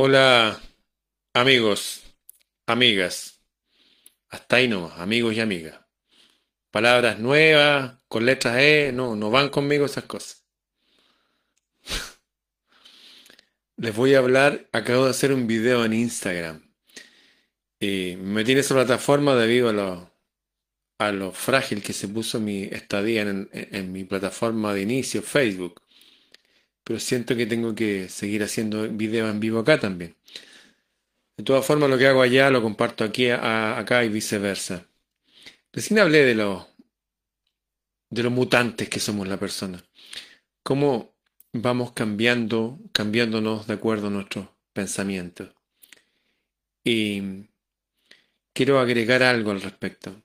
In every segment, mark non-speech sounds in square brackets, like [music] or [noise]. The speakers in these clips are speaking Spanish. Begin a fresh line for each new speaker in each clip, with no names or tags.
Hola amigos, amigas, hasta ahí nomás, amigos y amigas. Palabras nuevas, con letras E, no, no van conmigo esas cosas. [laughs] Les voy a hablar, acabo de hacer un video en Instagram. Y me metí en esa plataforma debido a lo, a lo frágil que se puso mi estadía en, en mi plataforma de inicio, Facebook. Pero siento que tengo que seguir haciendo videos en vivo acá también. De todas formas, lo que hago allá lo comparto aquí, a- acá y viceversa. Recién hablé de los de mutantes que somos la persona. Cómo vamos cambiando, cambiándonos de acuerdo a nuestros pensamientos. Y quiero agregar algo al respecto.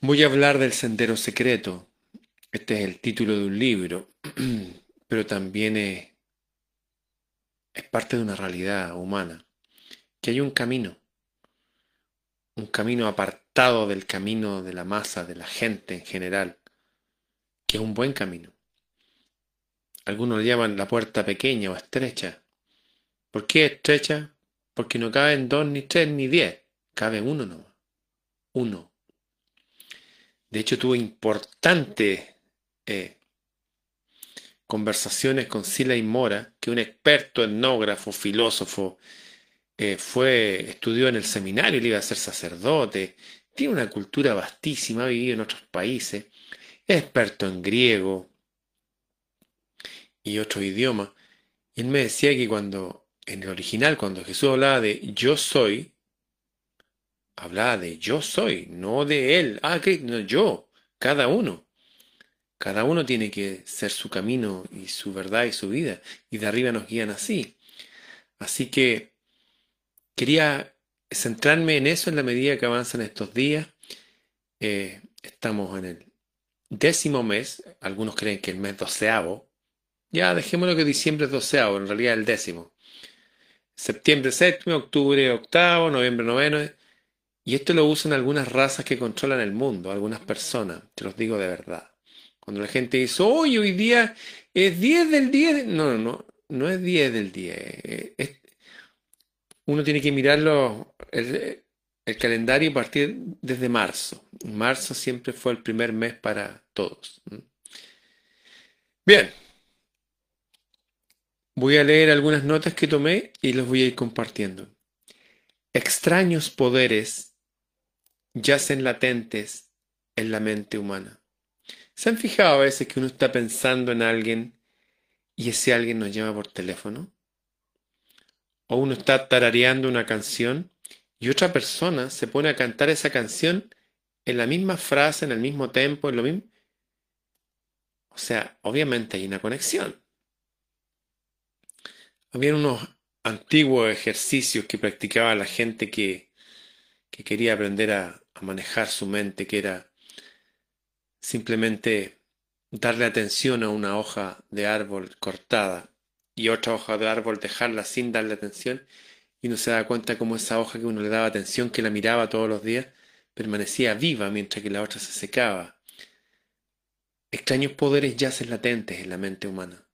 Voy a hablar del sendero secreto. Este es el título de un libro, [clears throat] pero también es, parte de una realidad humana. Que hay un camino, un camino apartado del camino de la masa, de la gente en general, que es un buen camino. Algunos lo llaman la puerta pequeña o estrecha. ¿Por qué estrecha? Porque no caben dos, ni tres, ni diez. Cabe uno nomás. Uno. De hecho, tuve importantes eh, conversaciones con Sila Mora, que un experto etnógrafo, filósofo, eh, fue, estudió en el seminario, le iba a ser sacerdote, tiene una cultura vastísima, ha vivido en otros países, es experto en griego y otros idiomas. Y él me decía que cuando, en el original, cuando Jesús hablaba de yo soy, hablaba de yo soy, no de él. Ah, que no, yo, cada uno. Cada uno tiene que ser su camino y su verdad y su vida. Y de arriba nos guían así. Así que quería centrarme en eso en la medida que avanzan estos días. Eh, estamos en el décimo mes. Algunos creen que el mes doceavo. Ya dejémoslo que diciembre es doceavo, en realidad el décimo. Septiembre séptimo, octubre octavo, noviembre noveno. Y esto lo usan algunas razas que controlan el mundo, algunas personas, te los digo de verdad. Cuando la gente dice, hoy hoy día es 10 del 10, no, no, no, no es 10 del 10. eh, uno tiene que mirarlo, el, calendario a partir desde marzo. Marzo siempre fue el primer mes para todos. Bien, voy a leer algunas notas que tomé y los voy a ir compartiendo. Extraños poderes yacen latentes en la mente humana. ¿Se han fijado a veces que uno está pensando en alguien y ese alguien nos llama por teléfono? O uno está tarareando una canción y otra persona se pone a cantar esa canción en la misma frase, en el mismo tempo, en lo mismo. O sea, obviamente hay una conexión. Habían unos antiguos ejercicios que practicaba la gente que, que quería aprender a, a manejar su mente, que era simplemente darle atención a una hoja de árbol cortada y otra hoja de árbol dejarla sin darle atención y uno se da cuenta como esa hoja que uno le daba atención, que la miraba todos los días, permanecía viva mientras que la otra se secaba. Extraños poderes yacen latentes en la mente humana.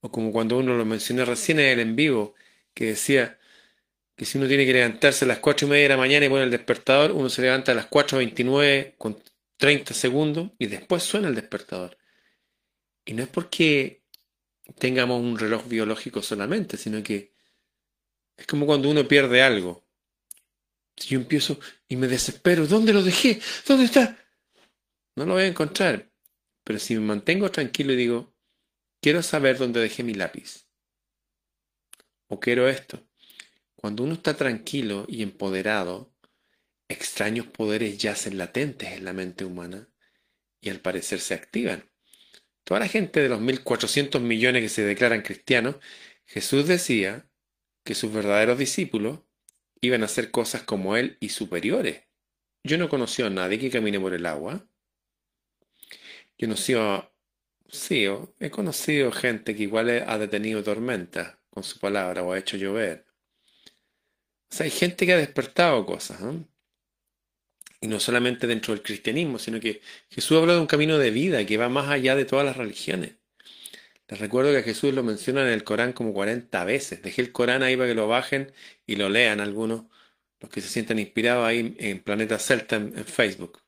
O como cuando uno lo mencioné recién en el en vivo, que decía que si uno tiene que levantarse a las cuatro y media de la mañana y pone el despertador, uno se levanta a las 4.29 con 30 segundos y después suena el despertador. Y no es porque tengamos un reloj biológico solamente, sino que es como cuando uno pierde algo. Si yo empiezo y me desespero, ¿dónde lo dejé? ¿Dónde está? No lo voy a encontrar. Pero si me mantengo tranquilo y digo, quiero saber dónde dejé mi lápiz. O quiero esto. Cuando uno está tranquilo y empoderado, extraños poderes yacen latentes en la mente humana y al parecer se activan. Toda la gente de los 1.400 millones que se declaran cristianos, Jesús decía que sus verdaderos discípulos iban a hacer cosas como él y superiores. Yo no conocí a nadie que camine por el agua. Yo no sé, sí, he conocido gente que igual ha detenido tormentas con su palabra o ha hecho llover. O sea, hay gente que ha despertado cosas, ¿no? Y no solamente dentro del cristianismo, sino que Jesús habla de un camino de vida que va más allá de todas las religiones. Les recuerdo que Jesús lo menciona en el Corán como 40 veces. Dejé el Corán ahí para que lo bajen y lo lean algunos, los que se sientan inspirados ahí en Planeta Celta en, Facebook.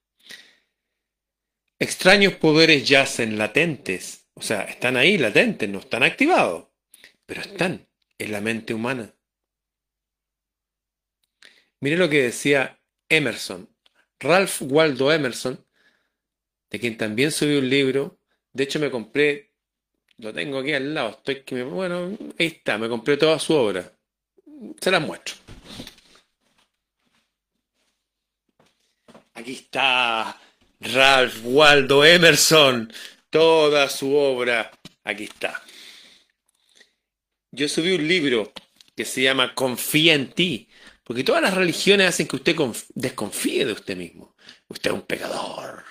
Extraños poderes yacen latentes, o sea, están ahí latentes, no están activados, pero están en la mente humana. Mire lo que decía Emerson, Ralph Waldo Emerson, de quien también subí un libro. De hecho, me compré lo tengo aquí al lado. Estoy que bueno, ahí está. Me compré toda su obra. Se la muestro. Aquí está Ralph Waldo Emerson. Toda su obra. Aquí está. Yo subí un libro que se llama Confía en ti. Porque todas las religiones hacen que usted desconfíe de usted mismo. Usted es un pecador.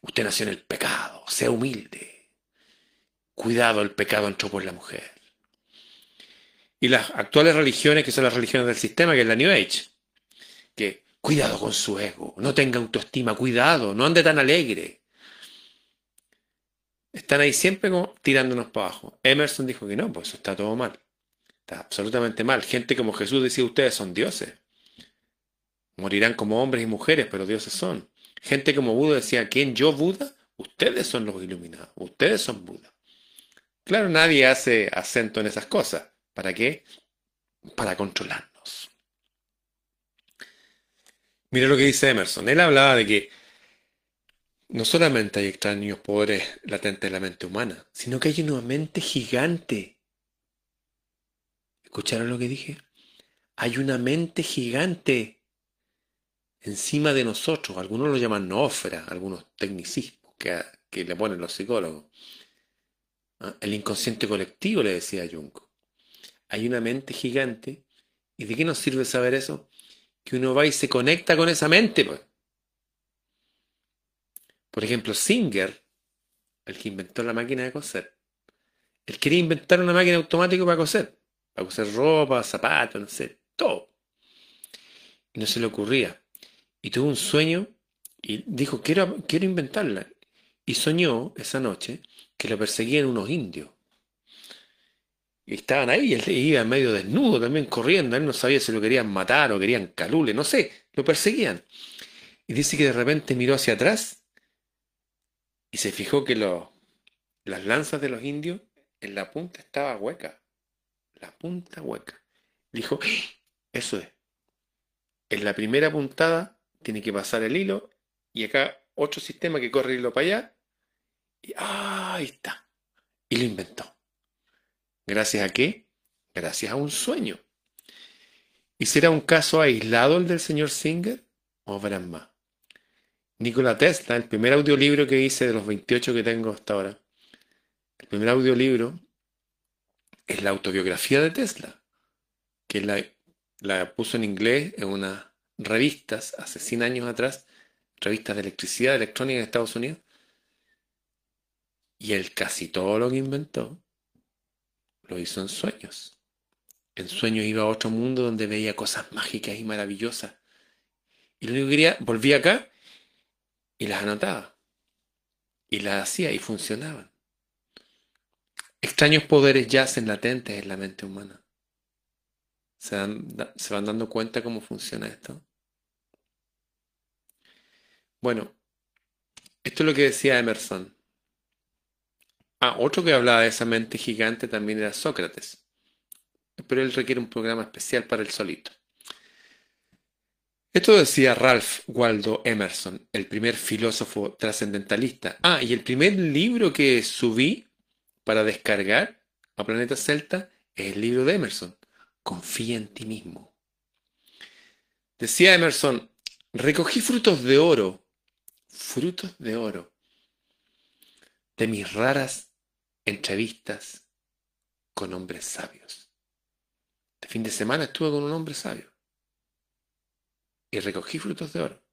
Usted nació en el pecado. Sea humilde. Cuidado, el pecado entró por la mujer. Y las actuales religiones, que son las religiones del sistema, que es la New Age, que cuidado con su ego, no tenga autoestima, cuidado, no ande tan alegre. Están ahí siempre como tirándonos para abajo. Emerson dijo que no, pues eso está todo mal. Está absolutamente mal. Gente como Jesús decía, ustedes son dioses. Morirán como hombres y mujeres, pero dioses son. Gente como Buda decía, ¿quién yo Buda? Ustedes son los iluminados, ustedes son Buda. Claro, nadie hace acento en esas cosas. ¿Para qué? Para controlarnos. Mira lo que dice Emerson. Él hablaba de que no solamente hay extraños poderes latentes en la mente humana, sino que hay una mente gigante. ¿Escucharon lo que dije? Hay una mente gigante encima de nosotros. Algunos lo llaman nófera, algunos tecnicismos que, que le ponen los psicólogos. ¿ah? El inconsciente colectivo, le decía Jung. Hay una mente gigante. ¿Y de qué nos sirve saber eso? Que uno va y se conecta con esa mente. Pues. Por ejemplo, Singer, el que inventó la máquina de coser, él quería inventar una máquina automática para coser. Para coser ropa, zapatos, no sé, todo. Y no se le ocurría. Y tuvo un sueño y dijo, quiero, quiero inventarla. Y soñó esa noche que lo perseguían unos indios. Y estaban ahí, y él iba medio desnudo también corriendo, él no sabía si lo querían matar o querían calule, no sé, lo perseguían. Y dice que de repente miró hacia atrás y se fijó que las lanzas de los indios en la punta estaba hueca. La punta hueca. Dijo, eso es. En la primera puntada tiene que pasar el hilo y acá otro sistema que corre el hilo para allá y ahí está. Y lo inventó. ¿Gracias a qué? Gracias a un sueño. ¿Y será un caso aislado el del señor Singer? ¿O verán más? Nikola Tesla, el primer audiolibro que hice de los 28 que tengo hasta ahora, el primer audiolibro es la autobiografía de Tesla, que la, puso en inglés en unas revistas hace 100 años atrás, revistas de electricidad electrónica de Estados Unidos, y él casi todo lo que inventó lo hizo en sueños. En sueños iba a otro mundo donde veía cosas mágicas y maravillosas. Y lo único que quería, volvía acá y las anotaba. Y las hacía y funcionaban. Extraños poderes yacen latentes en la mente humana. ¿Se, ¿Se van dando cuenta cómo funciona esto? Bueno, esto es lo que decía Emerson. Ah, otro que hablaba de esa mente gigante también era Sócrates. Pero él requiere un programa especial para el solito. Esto decía Ralph Waldo Emerson, el primer filósofo trascendentalista. Ah, y el primer libro que subí para descargar a Planeta Celta es el libro de Emerson, Confía en ti mismo. Decía Emerson, recogí frutos de oro, frutos de oro, de mis raras entrevistas con hombres sabios. De fin de semana estuve con un hombre sabio y recogí frutos de oro.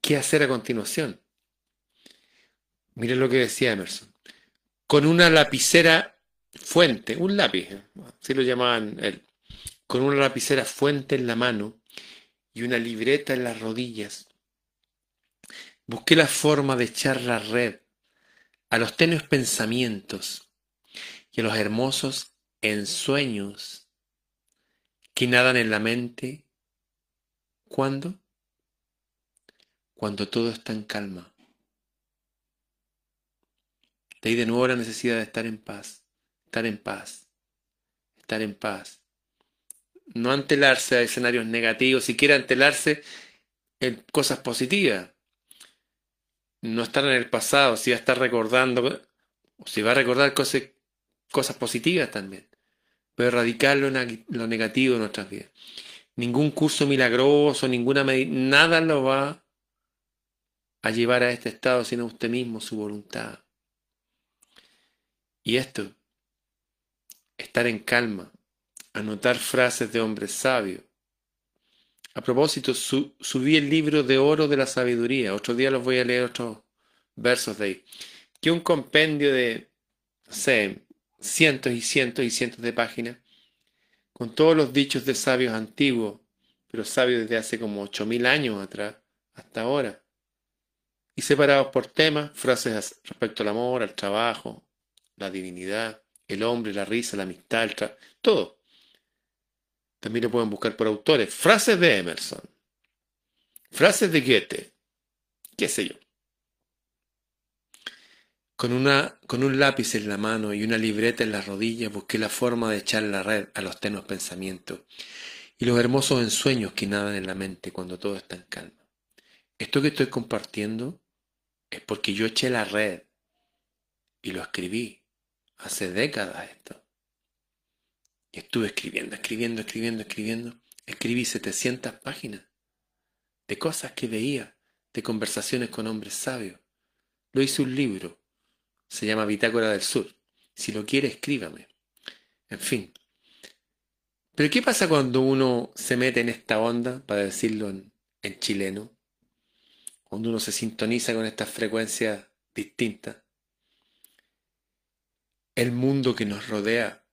¿Qué hacer a continuación? Miren lo que decía Emerson. Con una lapicera fuente, un lápiz, así lo llamaban él, con una lapicera fuente en la mano y una libreta en las rodillas, busqué la forma de echar la red a los tenues pensamientos y a los hermosos ensueños que nadan en la mente. ¿Cuándo? Cuando todo está en calma. De ahí de nuevo la necesidad de estar en paz, estar en paz, estar en paz. No antelarse a escenarios negativos, siquiera antelarse en cosas positivas. No estar en el pasado, si va a estar recordando, si va a recordar cosas, cosas positivas también. Pero erradicar lo, lo negativo de nuestras vidas. Ningún curso milagroso, ninguna nada lo va a llevar a este estado, sino usted mismo, su voluntad. Y esto, estar en calma, anotar frases de hombres sabios. A propósito, subí el libro de oro de la sabiduría. Otro día los voy a leer otros versos de ahí. Que un compendio de, no sé, cientos y cientos y cientos de páginas, con todos los dichos de sabios antiguos, pero sabios desde hace como ocho mil años atrás, hasta ahora. Y separados por temas, frases respecto al amor, al trabajo, la divinidad, el hombre, la risa, la amistad, el todo. También lo pueden buscar por autores. Frases de Emerson. Frases de Goethe. ¿Qué sé yo? Con, una, con un lápiz en la mano y una libreta en la rodilla busqué la forma de echar la red a los tenues pensamientos y los hermosos ensueños que nadan en la mente cuando todo está en calma. Esto que estoy compartiendo es porque yo eché la red y lo escribí hace décadas esto. Y estuve escribiendo, escribiendo, escribiendo, escribiendo. Escribí 700 páginas de cosas que veía, de conversaciones con hombres sabios. Lo hice un libro. Se llama Bitácora del Sur. Si lo quiere, escríbame. En fin. Pero ¿qué pasa cuando uno se mete en esta onda, para decirlo en, en chileno? Cuando uno se sintoniza con estas frecuencias distintas el mundo que nos rodea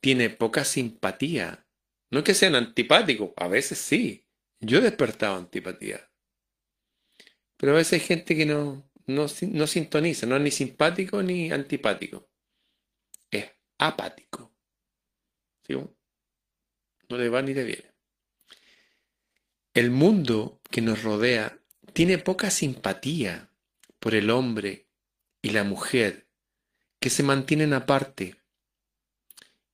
tiene poca simpatía. No es que sean antipáticos, a veces sí. Yo he despertado antipatía. Pero a veces hay gente que no, no, sintoniza, no es ni simpático ni antipático. Es apático. No le va ni le viene. El mundo que nos rodea tiene poca simpatía por el hombre y la mujer que se mantienen aparte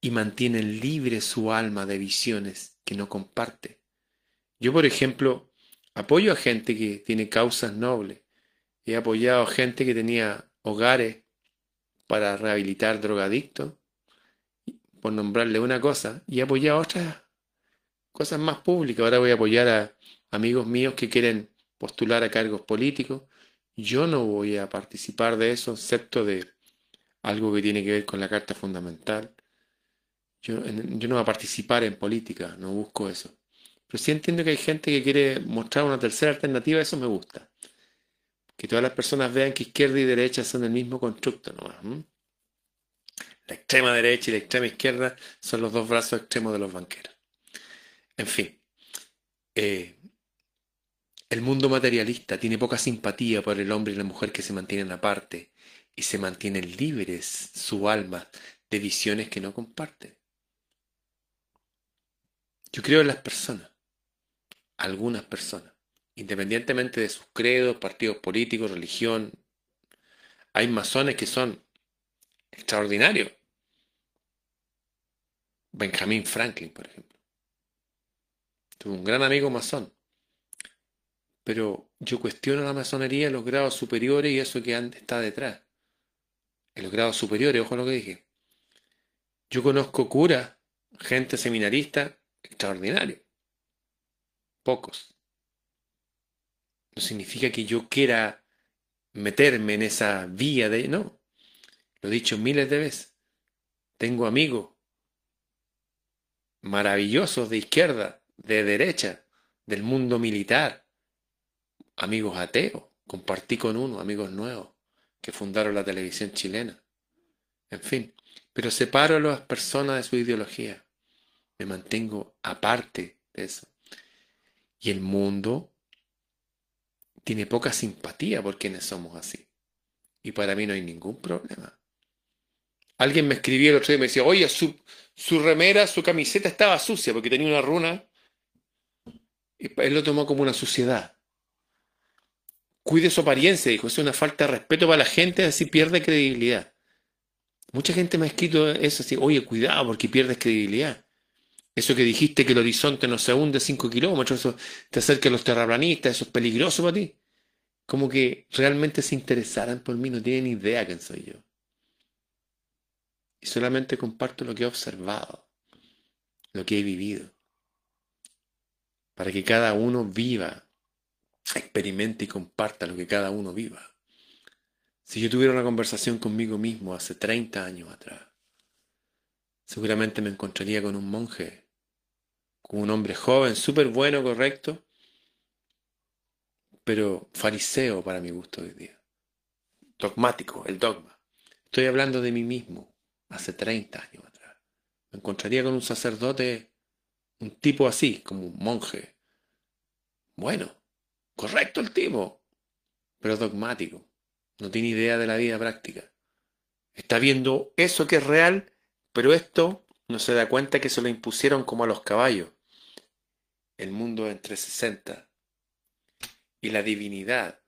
y mantienen libre su alma de visiones que no comparte. Yo, por ejemplo, apoyo a gente que tiene causas nobles. He apoyado a gente que tenía hogares para rehabilitar drogadictos, por nombrarle una cosa, y he apoyado a otras cosas más públicas. Ahora voy a apoyar a amigos míos que quieren postular a cargos políticos. Yo no voy a participar de eso, excepto de algo que tiene que ver con la Carta Fundamental. Yo, no voy a participar en política, no busco eso. Pero sí entiendo que hay gente que quiere mostrar una tercera alternativa, eso me gusta. Que todas las personas vean que izquierda y derecha son el mismo constructo nomás. La extrema derecha y la extrema izquierda son los dos brazos extremos de los banqueros. En fin, eh, el mundo materialista tiene poca simpatía por el hombre y la mujer que se mantienen aparte y se mantienen libres su alma de visiones que no comparte. Yo creo en las personas, algunas personas, independientemente de sus credos, partidos políticos, religión. Hay masones que son extraordinarios. Benjamin Franklin, por ejemplo. Tuve un gran amigo masón. Pero yo cuestiono la masonería los grados superiores y eso que está detrás en los grados superiores, ojo lo que dije. Yo conozco curas, gente seminarista, extraordinario. Pocos. No significa que yo quiera meterme en esa vía de... No. Lo he dicho miles de veces. Tengo amigos maravillosos de izquierda, de derecha, del mundo militar. Amigos ateos. Compartí con uno, amigos nuevos que fundaron la televisión chilena. En fin, pero separo a las personas de su ideología. Me mantengo aparte de eso. Y el mundo tiene poca simpatía por quienes somos así. Y para mí no hay ningún problema. Alguien me escribió el otro día y me decía, oye, su, su remera, su camiseta estaba sucia porque tenía una runa. Y él lo tomó como una suciedad. Cuide su apariencia, dijo, es una falta de respeto para la gente, así pierde credibilidad. Mucha gente me ha escrito eso así, oye, cuidado porque pierdes credibilidad. Eso que dijiste que el horizonte no se hunde 5 kilómetros, eso te acerca a los terraplanistas, eso es peligroso para ti. Como que realmente se interesaran por mí, no tienen idea quién soy yo. Y solamente comparto lo que he observado, lo que he vivido. Para que cada uno viva, experimente y comparta lo que cada uno viva. Si yo tuviera una conversación conmigo mismo hace 30 años atrás, seguramente me encontraría con un monje, con un hombre joven, súper bueno, correcto, pero fariseo para mi gusto hoy día. Dogmático, el dogma. Estoy hablando de mí mismo hace 30 años atrás. Me encontraría con un sacerdote, un tipo así, como un monje. Bueno, correcto el tipo, pero dogmático no tiene idea de la vida práctica. Está viendo eso que es real, pero esto no se da cuenta que se lo impusieron como a los caballos. El mundo entre 60 y la divinidad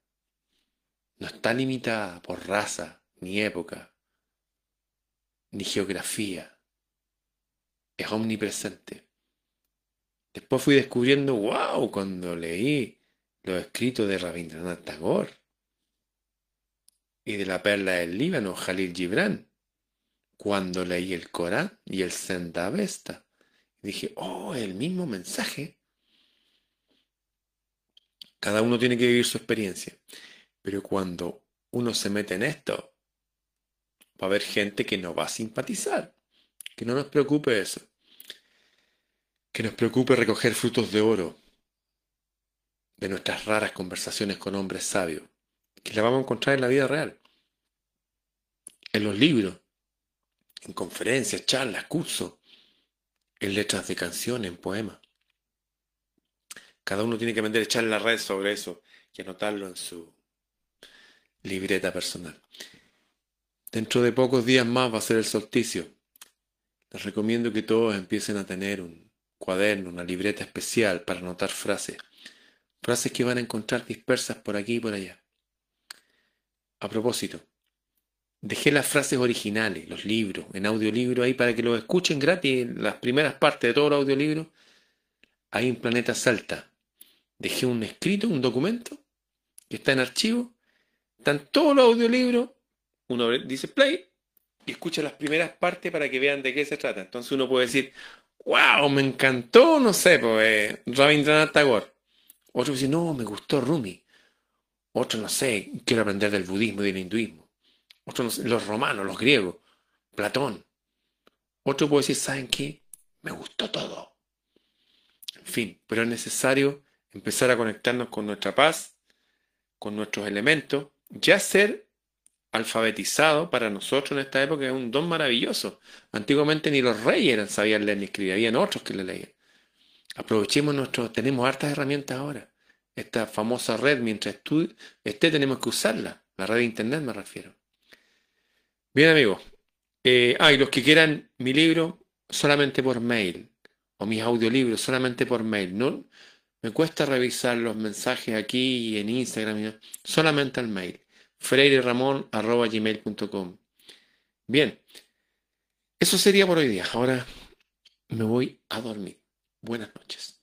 no está limitada por raza, ni época, ni geografía. Es omnipresente. Después fui descubriendo, wow, cuando leí los escritos de Rabindranath Tagore y de la perla del Líbano, Jalil Gibran, cuando leí el Corán y el Senda Avesta. Dije, oh, el mismo mensaje. Cada uno tiene que vivir su experiencia. Pero cuando uno se mete en esto, va a haber gente que no va a simpatizar. Que no nos preocupe eso. Que nos preocupe recoger frutos de oro de nuestras raras conversaciones con hombres sabios que la vamos a encontrar en la vida real. En los libros, en conferencias, charlas, cursos, en letras de canciones, en poemas. Cada uno tiene que aprender a echar en la red sobre eso y anotarlo en su libreta personal. Dentro de pocos días más va a ser el solsticio. Les recomiendo que todos empiecen a tener un cuaderno, una libreta especial para anotar frases. Frases que van a encontrar dispersas por aquí y por allá. A propósito, dejé las frases originales, los libros, en audiolibro ahí para que lo escuchen gratis, las primeras partes de todo el audiolibro, ahí en Planeta Salta. Dejé un escrito, un documento, que está en archivo, están todos los audiolibros, uno dice play y escucha las primeras partes para que vean de qué se trata. Entonces uno puede decir, wow, me encantó, no sé, pues eh, Rabindranath Tagore. Otro dice, no, me gustó Rumi. Otro, no sé, quiero aprender del budismo y del hinduismo. Otro, los romanos, los griegos, Platón. Otro puede decir, ¿saben qué? Me gustó todo. En fin, pero es necesario empezar a conectarnos con nuestra paz, con nuestros elementos, ya ser alfabetizado para nosotros en esta época es un don maravilloso. Antiguamente ni los reyes sabían leer ni escribir, habían otros que le leían. Aprovechemos nuestro, tenemos hartas herramientas ahora esta famosa red, mientras tú esté, tenemos que usarla. La red de internet me refiero. Bien, amigos. Eh, ah, los que quieran mi libro, solamente por mail. O mis audiolibros, solamente por mail. No me cuesta revisar los mensajes aquí y en Instagram. Solamente al mail. freireramon.gmail.com Bien. Eso sería por hoy día. Ahora me voy a dormir. Buenas noches.